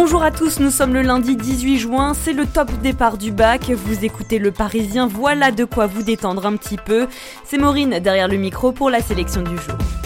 Bonjour à tous, nous sommes le lundi 18 juin, c'est le top départ du bac, vous écoutez le Parisien, voilà de quoi vous détendre un petit peu. C'est Maureen derrière le micro pour la sélection du jour.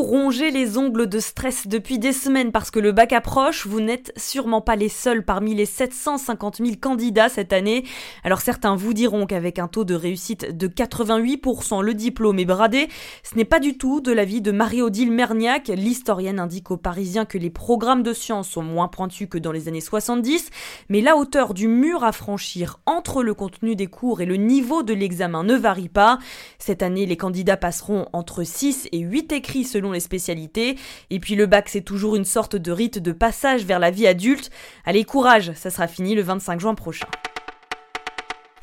Vous rongez les ongles de stress depuis des semaines parce que le bac approche. Vous n'êtes sûrement pas les seuls parmi les 750 000 candidats cette année. Alors certains vous diront qu'avec un taux de réussite de 88%, le diplôme est bradé. Ce n'est pas du tout de l'avis de Marie-Odile Merniac. L'historienne indique aux Parisiens que les programmes de sciences sont moins pointus que dans les années 70. Mais la hauteur du mur à franchir entre le contenu des cours et le niveau de l'examen ne varie pas. Cette année, les candidats passeront entre 6 et 8 écrits selon les spécialités. Et puis le bac, c'est toujours une sorte de rite de passage vers la vie adulte. Allez, courage, ça sera fini le 25 juin prochain.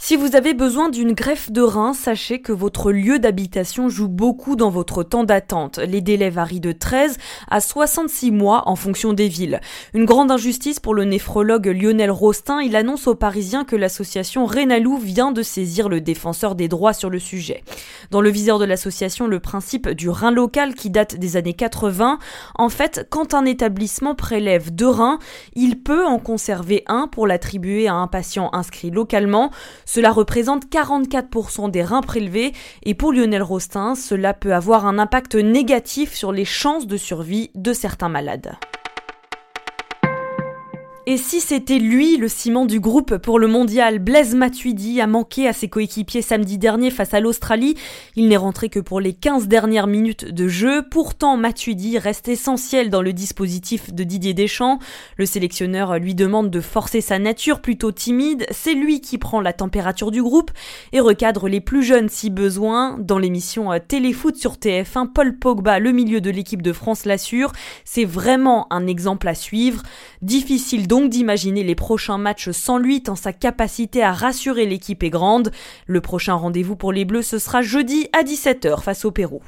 Si vous avez besoin d'une greffe de rein, sachez que votre lieu d'habitation joue beaucoup dans votre temps d'attente. Les délais varient de 13 à 66 mois en fonction des villes. Une grande injustice pour le néphrologue Lionel Rostin. Il annonce aux Parisiens que l'association Rénalou vient de saisir le défenseur des droits sur le sujet. Dans le viseur de l'association, le principe du rein local qui date des années 80. En fait, quand un établissement prélève deux reins, il peut en conserver un pour l'attribuer à un patient inscrit localement. Cela représente 44% des reins prélevés et pour Lionel Rostin, cela peut avoir un impact négatif sur les chances de survie de certains malades. Et si c'était lui, le ciment du groupe pour le mondial, Blaise Matuidi a manqué à ses coéquipiers samedi dernier face à l'Australie. Il n'est rentré que pour les 15 dernières minutes de jeu. Pourtant, Matuidi reste essentiel dans le dispositif de Didier Deschamps. Le sélectionneur lui demande de forcer sa nature plutôt timide. C'est lui qui prend la température du groupe et recadre les plus jeunes si besoin. Dans l'émission Téléfoot sur TF1, Paul Pogba, le milieu de l'équipe de France, l'assure. C'est vraiment un exemple à suivre. Difficile donc donc d'imaginer les prochains matchs sans lui tant sa capacité à rassurer l'équipe est grande. Le prochain rendez-vous pour les Bleus ce sera jeudi à 17h face au Pérou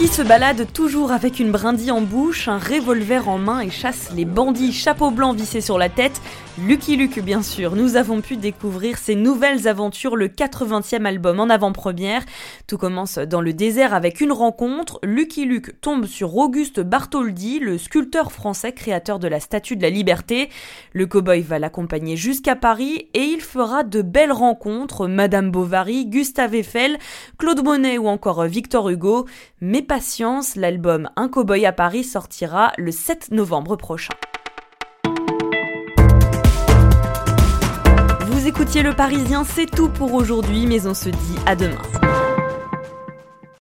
qui se balade toujours avec une brindille en bouche, un revolver en main et chasse les bandits chapeau blanc vissés sur la tête. Lucky Luke, bien sûr. Nous avons pu découvrir ses nouvelles aventures, le 80e album en avant-première. Tout commence dans le désert avec une rencontre. Lucky Luke tombe sur Auguste Bartholdi, le sculpteur français créateur de la Statue de la Liberté. Le cowboy va l'accompagner jusqu'à Paris et il fera de belles rencontres. Madame Bovary, Gustave Eiffel, Claude Monet ou encore Victor Hugo. Mais patience, l'album Un cowboy à Paris sortira le 7 novembre prochain. Vous écoutiez Le Parisien, c'est tout pour aujourd'hui, mais on se dit à demain.